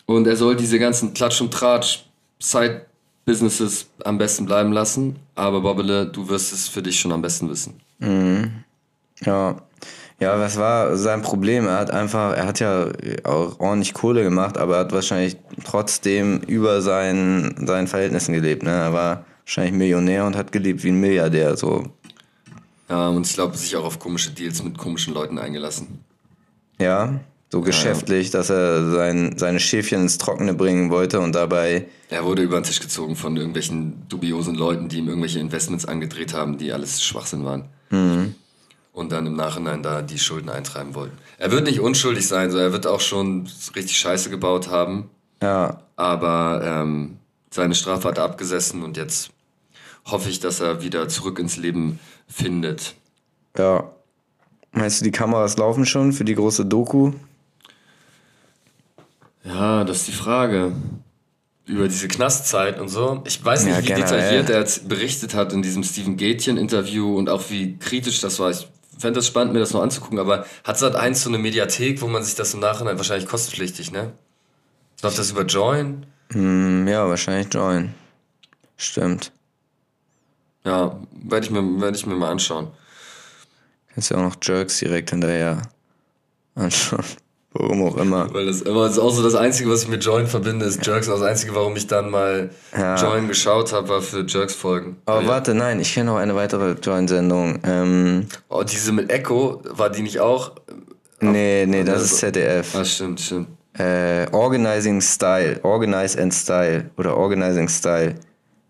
Und er soll diese ganzen Klatsch- und Tratsch-Side-Businesses am besten bleiben lassen. Aber Bobbele, du wirst es für dich schon am besten wissen. Ja. Ja, was war sein Problem? Er hat einfach, er hat ja auch ordentlich Kohle gemacht, aber er hat wahrscheinlich trotzdem über seinen, seinen Verhältnissen gelebt. Ne? Er war wahrscheinlich Millionär und hat gelebt wie ein Milliardär. So. Ja, und ich glaube, sich auch auf komische Deals mit komischen Leuten eingelassen. Ja, so geschäftlich, dass er sein, seine Schäfchen ins Trockene bringen wollte und dabei, Er wurde über den Tisch gezogen von irgendwelchen dubiosen Leuten, die ihm irgendwelche Investments angedreht haben, die alles Schwachsinn waren. Und dann im Nachhinein da die Schulden eintreiben wollten. Er wird nicht unschuldig sein, so er wird auch schon richtig Scheiße gebaut haben. Ja. Aber ähm, seine Strafe hat er abgesessen und jetzt hoffe ich, dass er wieder zurück ins Leben findet. Ja. Meinst du, die Kameras laufen schon für die große Doku? Ja, das ist die Frage. Über diese Knastzeit und so. Ich weiß nicht, Ja, wie generell. detailliert er jetzt berichtet hat in diesem Stephen Gätchen-Interview und auch wie kritisch das war. Ich fände das spannend, mir das noch anzugucken, aber hat Sat 1 so eine Mediathek, wo man sich das im Nachhinein wahrscheinlich kostenpflichtig, ne? Läuft das über Join? Hm, ja, wahrscheinlich Join. Stimmt. Ja, werde ich, mir- werd ich mir mal anschauen. Kannst ja auch noch Jerks direkt hinterher anschauen. Warum auch immer. Weil das, aber das ist auch so das Einzige, was ich mit Join verbinde, ist Jerks. Das Einzige, warum ich dann mal Ja. Join geschaut habe, war für Jerks-Folgen. Aber ja. warte, nein, ich kenne noch eine weitere Join-Sendung. Ähm, Oh, diese mit Echo, war die nicht auch? nee, nee, das also- ist ZDF. Ah, stimmt, stimmt. Äh, Organizing Style. Organize and Style. Oder Organizing Style.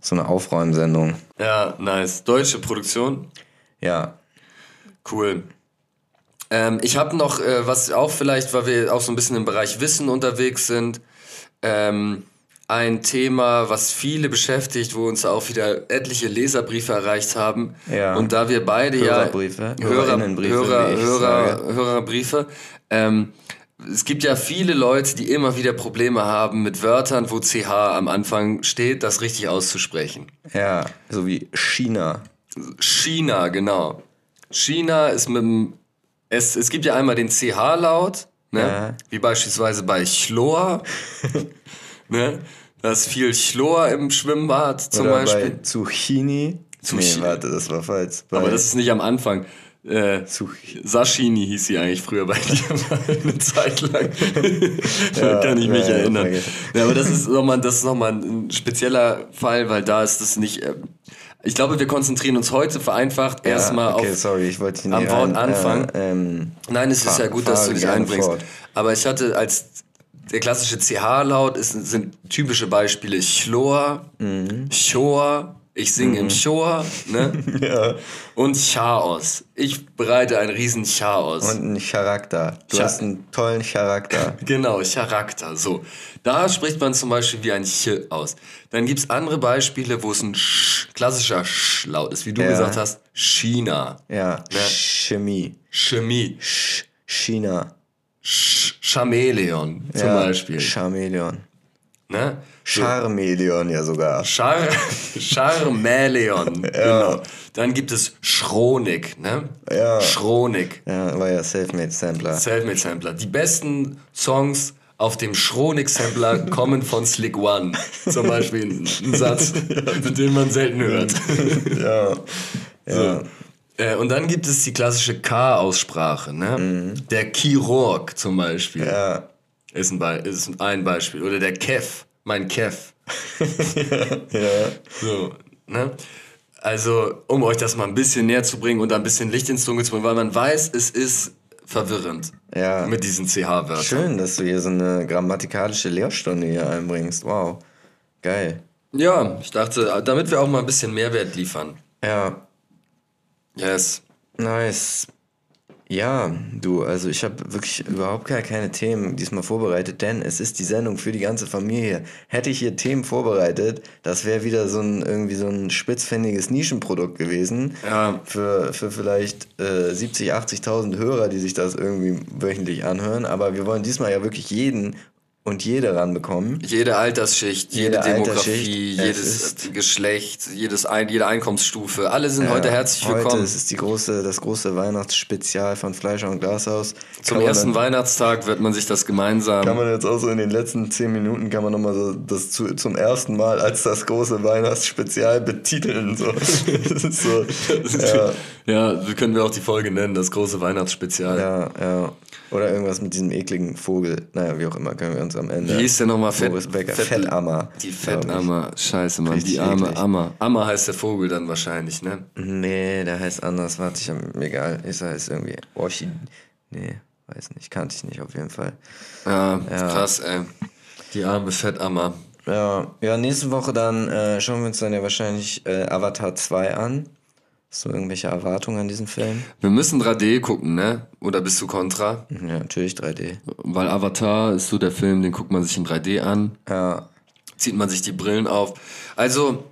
So eine Aufräumsendung. Ja, nice. Deutsche Produktion. Ja. Cool. Ähm, ich habe noch, äh, was auch vielleicht, weil wir auch so ein bisschen im Bereich Wissen unterwegs sind, ähm, ein Thema, was viele beschäftigt, wo uns auch wieder etliche Leserbriefe erreicht haben. Ja. Und da wir beide Hörerbriefe, ja Hörer, Hörerinnenbriefe, Hörer, Hörer. Hörerbriefe. Ähm, es gibt ja viele Leute, die immer wieder Probleme haben mit Wörtern, wo CH am Anfang steht, das richtig auszusprechen. Ja. So wie China. China, genau. China ist mit dem. Es, es gibt ja einmal den CH-Laut, ne? Ja. wie beispielsweise bei Chlor. ne? Da ist viel Chlor im Schwimmbad zum Oder Beispiel. bei Zucchini. Zucchini. Nee, warte, das war falsch. Bei Aber das ist nicht am Anfang. Äh. Sashini hieß sie eigentlich früher bei dir mal eine Zeit lang. da kann ich mich ja, erinnern. Ja, aber das ist nochmal, das ist nochmal ein spezieller Fall, weil da ist das nicht. Äh, ich glaube, wir konzentrieren uns heute vereinfacht erstmal okay, auf sorry, ich wollte am Wort rein, anfangen. Äh, ähm, Nein, es ist ja gut, dass du dich einbringst. fort. Aber ich hatte als der klassische CH-Laut sind typische Beispiele Chlor, Mhm. Chor, ich singe im Chor, ne? ja. Und Chaos. Ich bereite einen riesen Chaos. Und ein Charakter. Du Cha- hast einen tollen Charakter. Genau, Charakter. So. Da spricht man zum Beispiel wie ein Ch aus. Dann gibt's andere Beispiele, wo es ein Sch, klassischer Sch-Laut ist, wie du Ja. gesagt hast. China. Ja. Chemie. Chemie. Sch China. Sch Chameleon zum ja. Beispiel. Chameleon. Ne? Charmeleon ja sogar. Char Charmeleon. Genau. Dann gibt es Schronik. Ne? Ja. Schronik. Ja, war ja Selfmade Sampler. Selfmade Sampler. Die besten Songs auf dem Schronik Sampler kommen von Slick One. Zum Beispiel ein, ein Satz, den man selten hört. ja. Ja. Äh, und dann gibt es die klassische K-Aussprache. Ne? Der Chirurg zum Beispiel Ja. ist, ein Be ist ein Beispiel. Oder der Kev, mein Kev. Ja. So, ne? Also, um euch das mal ein bisschen näher zu bringen und ein bisschen Licht ins Dunkel zu bringen, weil man weiß, es ist verwirrend Ja. mit diesen CH-Wörtern. Schön, dass du hier so eine grammatikalische Lehrstunde hier einbringst. Wow. Geil. Ja, ich dachte, damit wir auch mal ein bisschen Mehrwert liefern. Ja. Yes. Nice. Ja, du, also ich habe wirklich überhaupt gar keine Themen diesmal vorbereitet, denn es ist die Sendung für die ganze Familie. Hätte ich hier Themen vorbereitet, das wäre wieder so ein irgendwie so ein spitzfindiges Nischenprodukt gewesen. Ja. Für, für vielleicht äh, 70, 80.000 Hörer, die sich das irgendwie wöchentlich anhören. Aber wir wollen diesmal ja wirklich jeden und jede ranbekommen. Jede Altersschicht, jede, Jede Demografie, jedes ist- Geschlecht, jedes ein, jede Einkommensstufe. Alle sind heute herzlich Heute willkommen. ist es die große, das große Weihnachtsspezial von Fleischer und Glashaus. Zum Kann ersten dann- Weihnachtstag wird man sich das gemeinsam. Kann man jetzt auch so in den letzten zehn Minuten kann man nochmal so das zu, zum ersten Mal als das große Weihnachtsspezial betiteln. So. Ist so. Ja, ja, wir können wir auch die Folge nennen, das große Weihnachtsspezial. ja, ja. Oder irgendwas mit diesem ekligen Vogel. Naja, wie auch immer, können wir uns am Ende. Wie hieß der nochmal? Fett, Boris Becker. Fettammer. Die. Fettammer. Scheiße, Mann. Richtig die arme eklig. Ammer. Ammer heißt der Vogel dann wahrscheinlich, ne? Nee, der heißt anders. Warte, ich hab, egal. Ist heißt irgendwie Orchid. Nee, weiß nicht. Kannte ich nicht auf jeden Fall. Ja, krass, ey. Die arme Fettammer. Ja, ja nächste Woche dann äh, schauen wir uns dann ja wahrscheinlich äh, Avatar 2 an. Hast du irgendwelche Erwartungen an diesen Film? Wir müssen 3D gucken, ne? Oder bist du kontra? Ja, natürlich 3D. Weil Avatar ist so der Film, den guckt man sich in 3D an. Ja. Zieht man sich die Brillen auf. Also,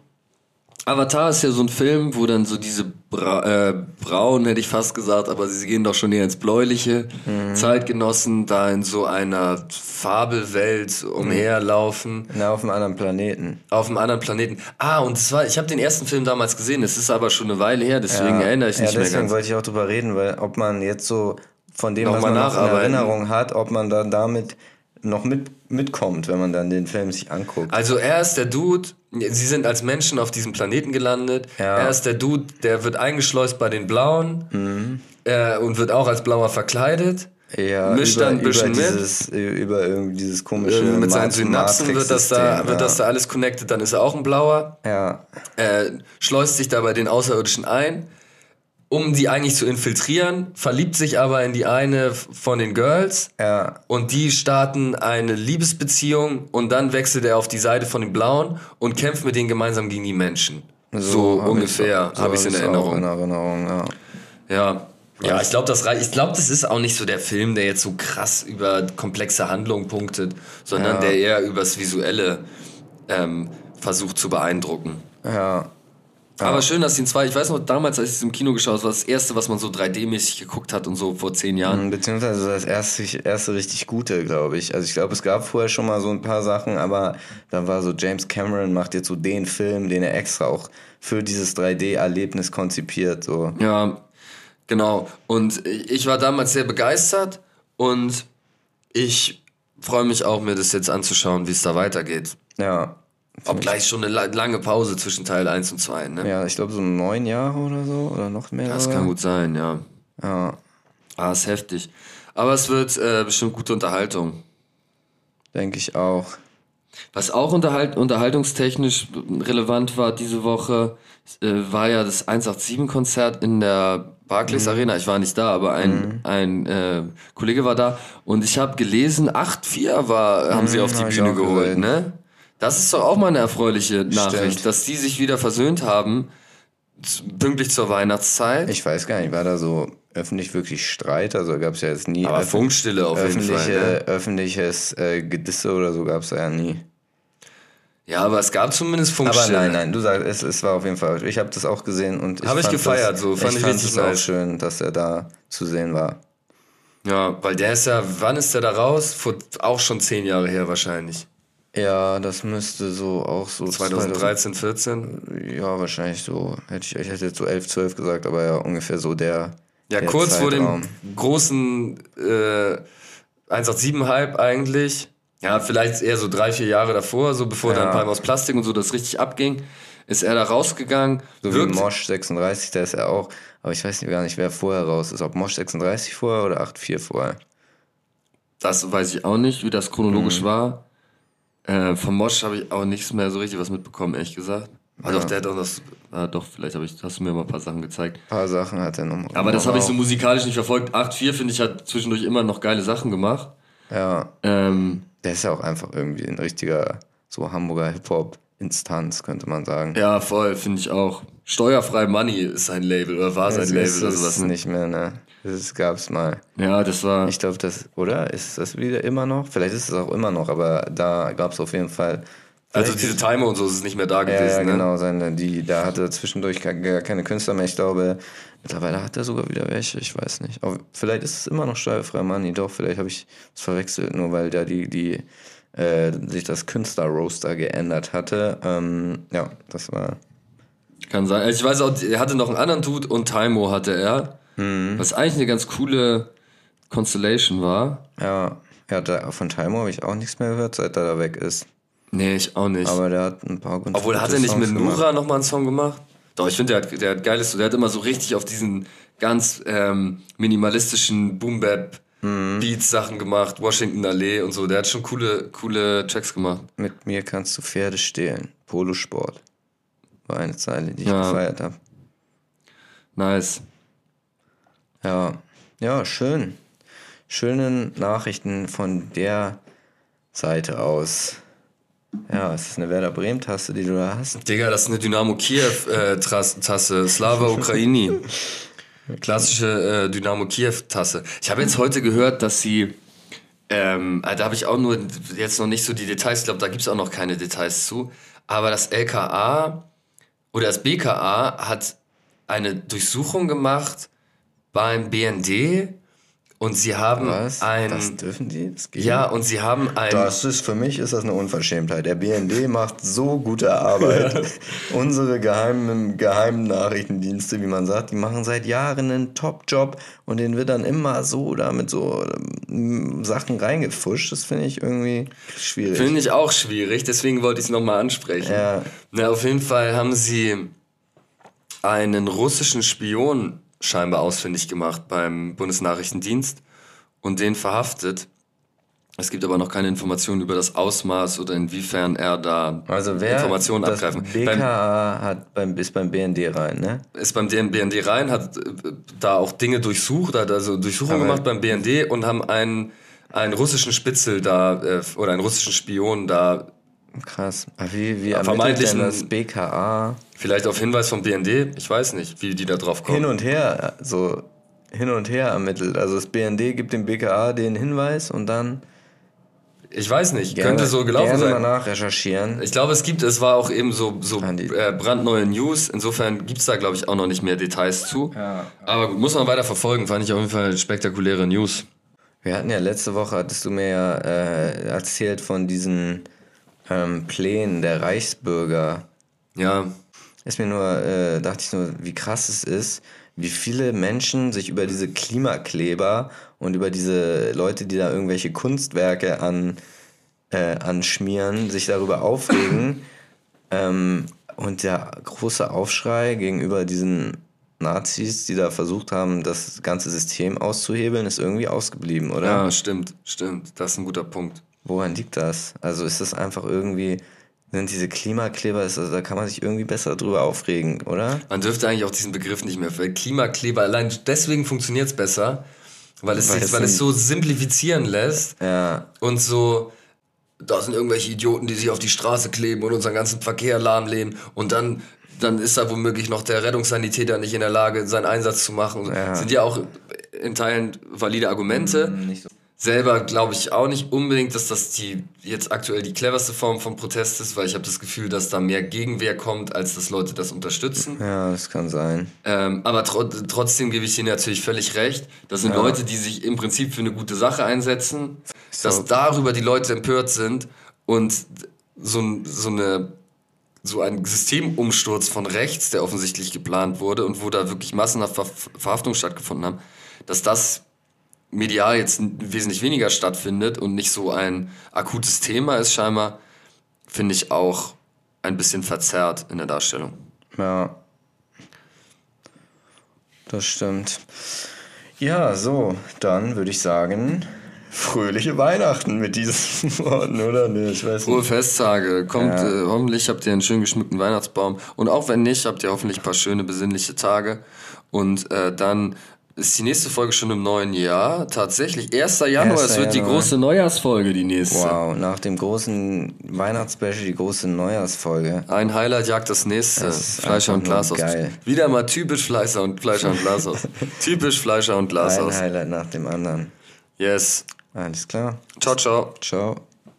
Avatar ist ja so ein Film, wo dann so diese Bra äh, Braun, hätte ich fast gesagt, aber sie gehen doch schon eher ins Bläuliche. Zeitgenossen da in so einer Fabelwelt umherlaufen. Na, auf einem anderen Planeten. Auf einem anderen Planeten. Ah, und zwar, ich habe den ersten Film damals gesehen, es ist aber schon eine Weile her, deswegen ja. erinnere ich ja, nicht mehr deswegen ganz. wollte ich auch drüber reden, weil ob man jetzt so von dem, Noch was man noch in. Erinnerung hat, ob man dann damit noch mit, mitkommt, wenn man dann den Film sich anguckt. Also er ist der Dude, sie sind als Menschen auf diesem Planeten gelandet. Ja. Er ist der Dude, der wird eingeschleust bei den Blauen Mhm. äh, und wird auch als Blauer verkleidet. Ja, mischt über, dann ein bisschen über mit. dieses, über irgendwie dieses komische Äh, mit seinen Synapsen wird das, da, Matrix-System, wird das ja. da alles connected, dann ist er auch ein Blauer. Ja, äh, schleust sich da bei den Außerirdischen ein, um die eigentlich zu infiltrieren, verliebt sich aber in die eine von den Girls ja, und die starten eine Liebesbeziehung und dann wechselt er auf die Seite von den Blauen und kämpft mit denen gemeinsam gegen die Menschen. So, hab ungefähr so habe ich es in Erinnerung. In Erinnerung, ja. Ja. Ja, ich glaube, das Ich glaube, das ist auch nicht so der Film, der jetzt so krass über komplexe Handlungen punktet, sondern Ja. der eher übers Visuelle ähm, versucht zu beeindrucken. Ja, Aber schön, dass die zwei, ich weiß noch, damals, als ich es im Kino geschaut habe, war das erste, was man so 3D-mäßig geguckt hat und so vor zehn Jahren. Beziehungsweise das erste, erste richtig gute, glaube ich. Also ich glaube, es gab vorher schon mal so ein paar Sachen, aber dann war so, James Cameron macht jetzt so den Film, den er extra auch für dieses 3D-Erlebnis konzipiert. So. Ja, genau. Und ich war damals sehr begeistert und ich freue mich auch, mir das jetzt anzuschauen, wie es da weitergeht. Ja. Obgleich schon eine la- lange Pause zwischen Teil 1 und 2, ne? Ja, ich glaube so neun Jahre oder so oder noch mehr. Das kann gut sein, ja. Ja, Ah, ist heftig. Aber es wird äh, bestimmt gute Unterhaltung. denke ich auch. Was auch unterhalt, unterhaltungstechnisch relevant war diese Woche, äh, war ja das 187-Konzert in der Barclays Arena. Ich war nicht da, aber ein, ein äh, Kollege war da und ich habe gelesen, 8-4 war, haben sie auf die Bühne geholt, gesehen. ne? Das ist doch auch mal eine erfreuliche Nachricht, Stimmt. dass die sich wieder versöhnt haben, pünktlich zur Weihnachtszeit. Ich weiß gar nicht, war da so öffentlich wirklich Streit? Also gab es ja jetzt nie aber Funkstille auf jeden Fall. Ne? öffentliches äh, Gedisse oder so gab es ja nie. Ja, aber es gab zumindest Aber Funkstille. nein, nein, du sagst, es, es war auf jeden Fall. Ich habe das auch gesehen und ich Hab ich fand gefeiert, das, so, fand ich fand richtig es auch schön, dass er da zu sehen war. Ja, weil der ist ja, wann ist der da raus? Vor, auch schon zehn Jahre her wahrscheinlich. Ja, das müsste so auch so 2013, 14. 2000 Ja, wahrscheinlich so. Hätte ich, ich hätte jetzt so 11, 12 gesagt, aber ja, ungefähr so der. Ja, der kurz vor dem Zeitraum. großen äh, 187-Hype eigentlich. Ja, vielleicht eher so drei, vier Jahre davor, so bevor Ja. dann Palm aus Plastik und so das richtig abging, ist er da rausgegangen. So wie wirkt, Mosh 36, der ist ja auch. Aber ich weiß gar nicht, wer vorher raus ist. Ob Mosh 36 vorher oder 84 vorher. das weiß ich auch nicht, wie das chronologisch Mhm. war. Äh, von Mosch habe ich auch nichts mehr so richtig was mitbekommen, ehrlich gesagt. Ah, doch, der hat auch das, ah, doch, vielleicht hab ich, hast du mir mal ein paar Sachen gezeigt. Ein paar Sachen hat er noch. Aber das habe ich so musikalisch nicht verfolgt. 8-4 finde ich hat zwischendurch immer noch geile Sachen gemacht. Ja, Ähm, der ist ja auch einfach irgendwie ein richtiger, so Hamburger Hip-Hop-Instanz, könnte man sagen. ja, voll, finde ich auch. Steuerfrei Money ist sein Label oder war sein Label oder es sowas. ne? nicht mehr, ne? Das gab's mal. Ja, das war. Ich glaube, das, oder? Ist das wieder immer noch? Vielleicht ist es auch immer noch, aber da gab's auf jeden Fall. also diese Timer und so ist es nicht mehr da Ja, gewesen. ja, ne? genau, seine, die, da hatte zwischendurch gar keine Künstler mehr. Ich glaube, mittlerweile hat er sogar wieder welche, ich weiß nicht. Aber vielleicht ist es immer noch steuerfrei Money, doch, vielleicht habe ich es verwechselt, nur weil da die, die, äh, sich das Künstler-Roaster geändert hatte. Ähm, ja, das war. Kann sein. Also ich weiß auch, er hatte noch einen anderen Dude und Taimo hatte er. Mhm. Was eigentlich eine ganz coole Constellation war. Ja, ja da, von Taimo habe ich auch nichts mehr gehört, seit er da weg ist. Nee, ich auch nicht. Aber der hat ein paar ganz Obwohl, hat gute er nicht Songs mit. Nura nochmal einen Song gemacht? Doch, ich finde, der hat, der hat geiles, der hat immer so richtig auf diesen ganz ähm, minimalistischen Boom-Bap Mhm. Beats-Sachen gemacht, Washington Allee und so. Der hat schon coole, coole Tracks gemacht. Mit mir kannst du Pferde stehlen. Polosport. War eine Zeile, die ich Ja. gefeiert habe. Nice. Ja, ja, schön. Schöne Nachrichten von der Seite aus. Ja, ist das eine Werder Bremen-Tasse, die du da hast? Digga, das ist eine Dynamo Kiew-Tasse. Slava Ukraini. Klassische äh, Dynamo Kiew-Tasse. Ich habe jetzt heute gehört, dass sie. Ähm, da habe ich auch nur jetzt noch nicht so die Details. Ich glaube, da gibt es auch noch keine Details zu. Aber das LKA oder das BKA hat eine Durchsuchung gemacht beim BND und sie haben Was? ein. Das dürfen die? Das geht ja, und sie haben ein. Das ist, für mich ist das eine Unverschämtheit. Der BND macht so gute Arbeit. Unsere geheimen, geheimen Nachrichtendienste, wie man sagt, die machen seit Jahren einen Top-Job und den wird dann immer so da mit so ähm, Sachen reingefuscht. Das finde ich irgendwie schwierig. Finde ich auch schwierig, deswegen wollte ich es nochmal ansprechen. Ja. Na, auf jeden Fall haben sie einen russischen Spion scheinbar ausfindig gemacht beim Bundesnachrichtendienst und den verhaftet. Es gibt aber noch keine Informationen über das Ausmaß oder inwiefern er da also wer Informationen das abgreifen. BKA hat beim, ist beim BND rein, ne? ist beim BND rein, hat äh, da auch Dinge durchsucht, hat also Durchsuchungen gemacht beim BND und haben einen, einen russischen Spitzel da äh, oder einen russischen Spion da Krass. Aber wie, wie Ja, ermittelt denn das BKA vielleicht auf Hinweis vom BND, ich weiß nicht, wie die da drauf kommen. hin und her, so hin und her ermittelt? Also das BND gibt dem BKA den Hinweis und dann Ich weiß nicht, gerne, könnte so gelaufen gerne sein. mal nachrecherchieren. Ich glaube, es gibt, es war auch eben so, so äh, brandneue News. Insofern gibt's da, glaube ich, auch noch nicht mehr Details zu. Aber gut, muss man weiter verfolgen. Fand ich auf jeden Fall spektakuläre News. Wir hatten ja letzte Woche, hattest du mir ja äh, erzählt von diesen ähm, Plänen der Reichsbürger. Ja, Ist mir nur, äh, dachte ich nur, wie krass es ist, wie viele Menschen sich über diese Klimakleber und über diese Leute, die da irgendwelche Kunstwerke an, äh, anschmieren, sich darüber aufregen. ähm, und der große Aufschrei gegenüber diesen Nazis, die da versucht haben, das ganze System auszuhebeln, ist irgendwie ausgeblieben, oder? ja, stimmt, stimmt. Das ist ein guter Punkt. Woran liegt das? Also ist das einfach irgendwie, sind diese Klimakleber, ist das, da kann man sich irgendwie besser drüber aufregen, oder? Man dürfte eigentlich auch diesen Begriff nicht mehr. Weil Klimakleber, allein deswegen funktioniert's besser, weil es, Weil sich, es weil es so simplifizieren lässt Ja, und so, da sind irgendwelche Idioten, die sich auf die Straße kleben und unseren ganzen Verkehr lahmleben und dann, dann ist da womöglich noch der Rettungssanitäter nicht in der Lage, seinen Einsatz zu machen. Ja. Sind ja auch in Teilen valide Argumente. nicht so. Selber glaube ich auch nicht unbedingt, dass das die jetzt aktuell die cleverste Form von Protest ist, weil ich habe das Gefühl, dass da mehr Gegenwehr kommt, als dass Leute das unterstützen. Ja, das kann sein. Ähm, aber tro trotzdem gebe ich Ihnen natürlich völlig recht. Das sind Ja. Leute, die sich im Prinzip für eine gute Sache einsetzen, So. dass darüber die Leute empört sind und so, ein- so eine so ein Systemumsturz von rechts, der offensichtlich geplant wurde und wo da wirklich massenhaft Ver Verhaftungen stattgefunden haben, dass das medial jetzt wesentlich weniger stattfindet und nicht so ein akutes Thema ist scheinbar, finde ich auch ein bisschen verzerrt in der Darstellung. Ja. Das stimmt. Ja, so, dann würde ich sagen, fröhliche Weihnachten mit diesen Worten, oder? Nee, ich weiß Frohe nicht. Festtage. Kommt, Ja. äh, hoffentlich habt ihr einen schön geschmückten Weihnachtsbaum. Und auch wenn nicht, habt ihr hoffentlich ein paar schöne, besinnliche Tage. Und äh, dann ist die nächste Folge schon im neuen Jahr. Tatsächlich, 1. Januar. 1. Es wird die Januar. große Neujahrsfolge, die nächste. Wow, nach dem großen Weihnachtsspecial die große Neujahrsfolge. Ein Highlight jagt das nächste. Das Fleischer und Glashaus. geil. Wieder mal typisch Fleischer und Fleischer und Glashaus. typisch Fleischer und Ein Glashaus. Highlight nach dem anderen. Yes. Alles klar. Ciao, ciao. Ciao.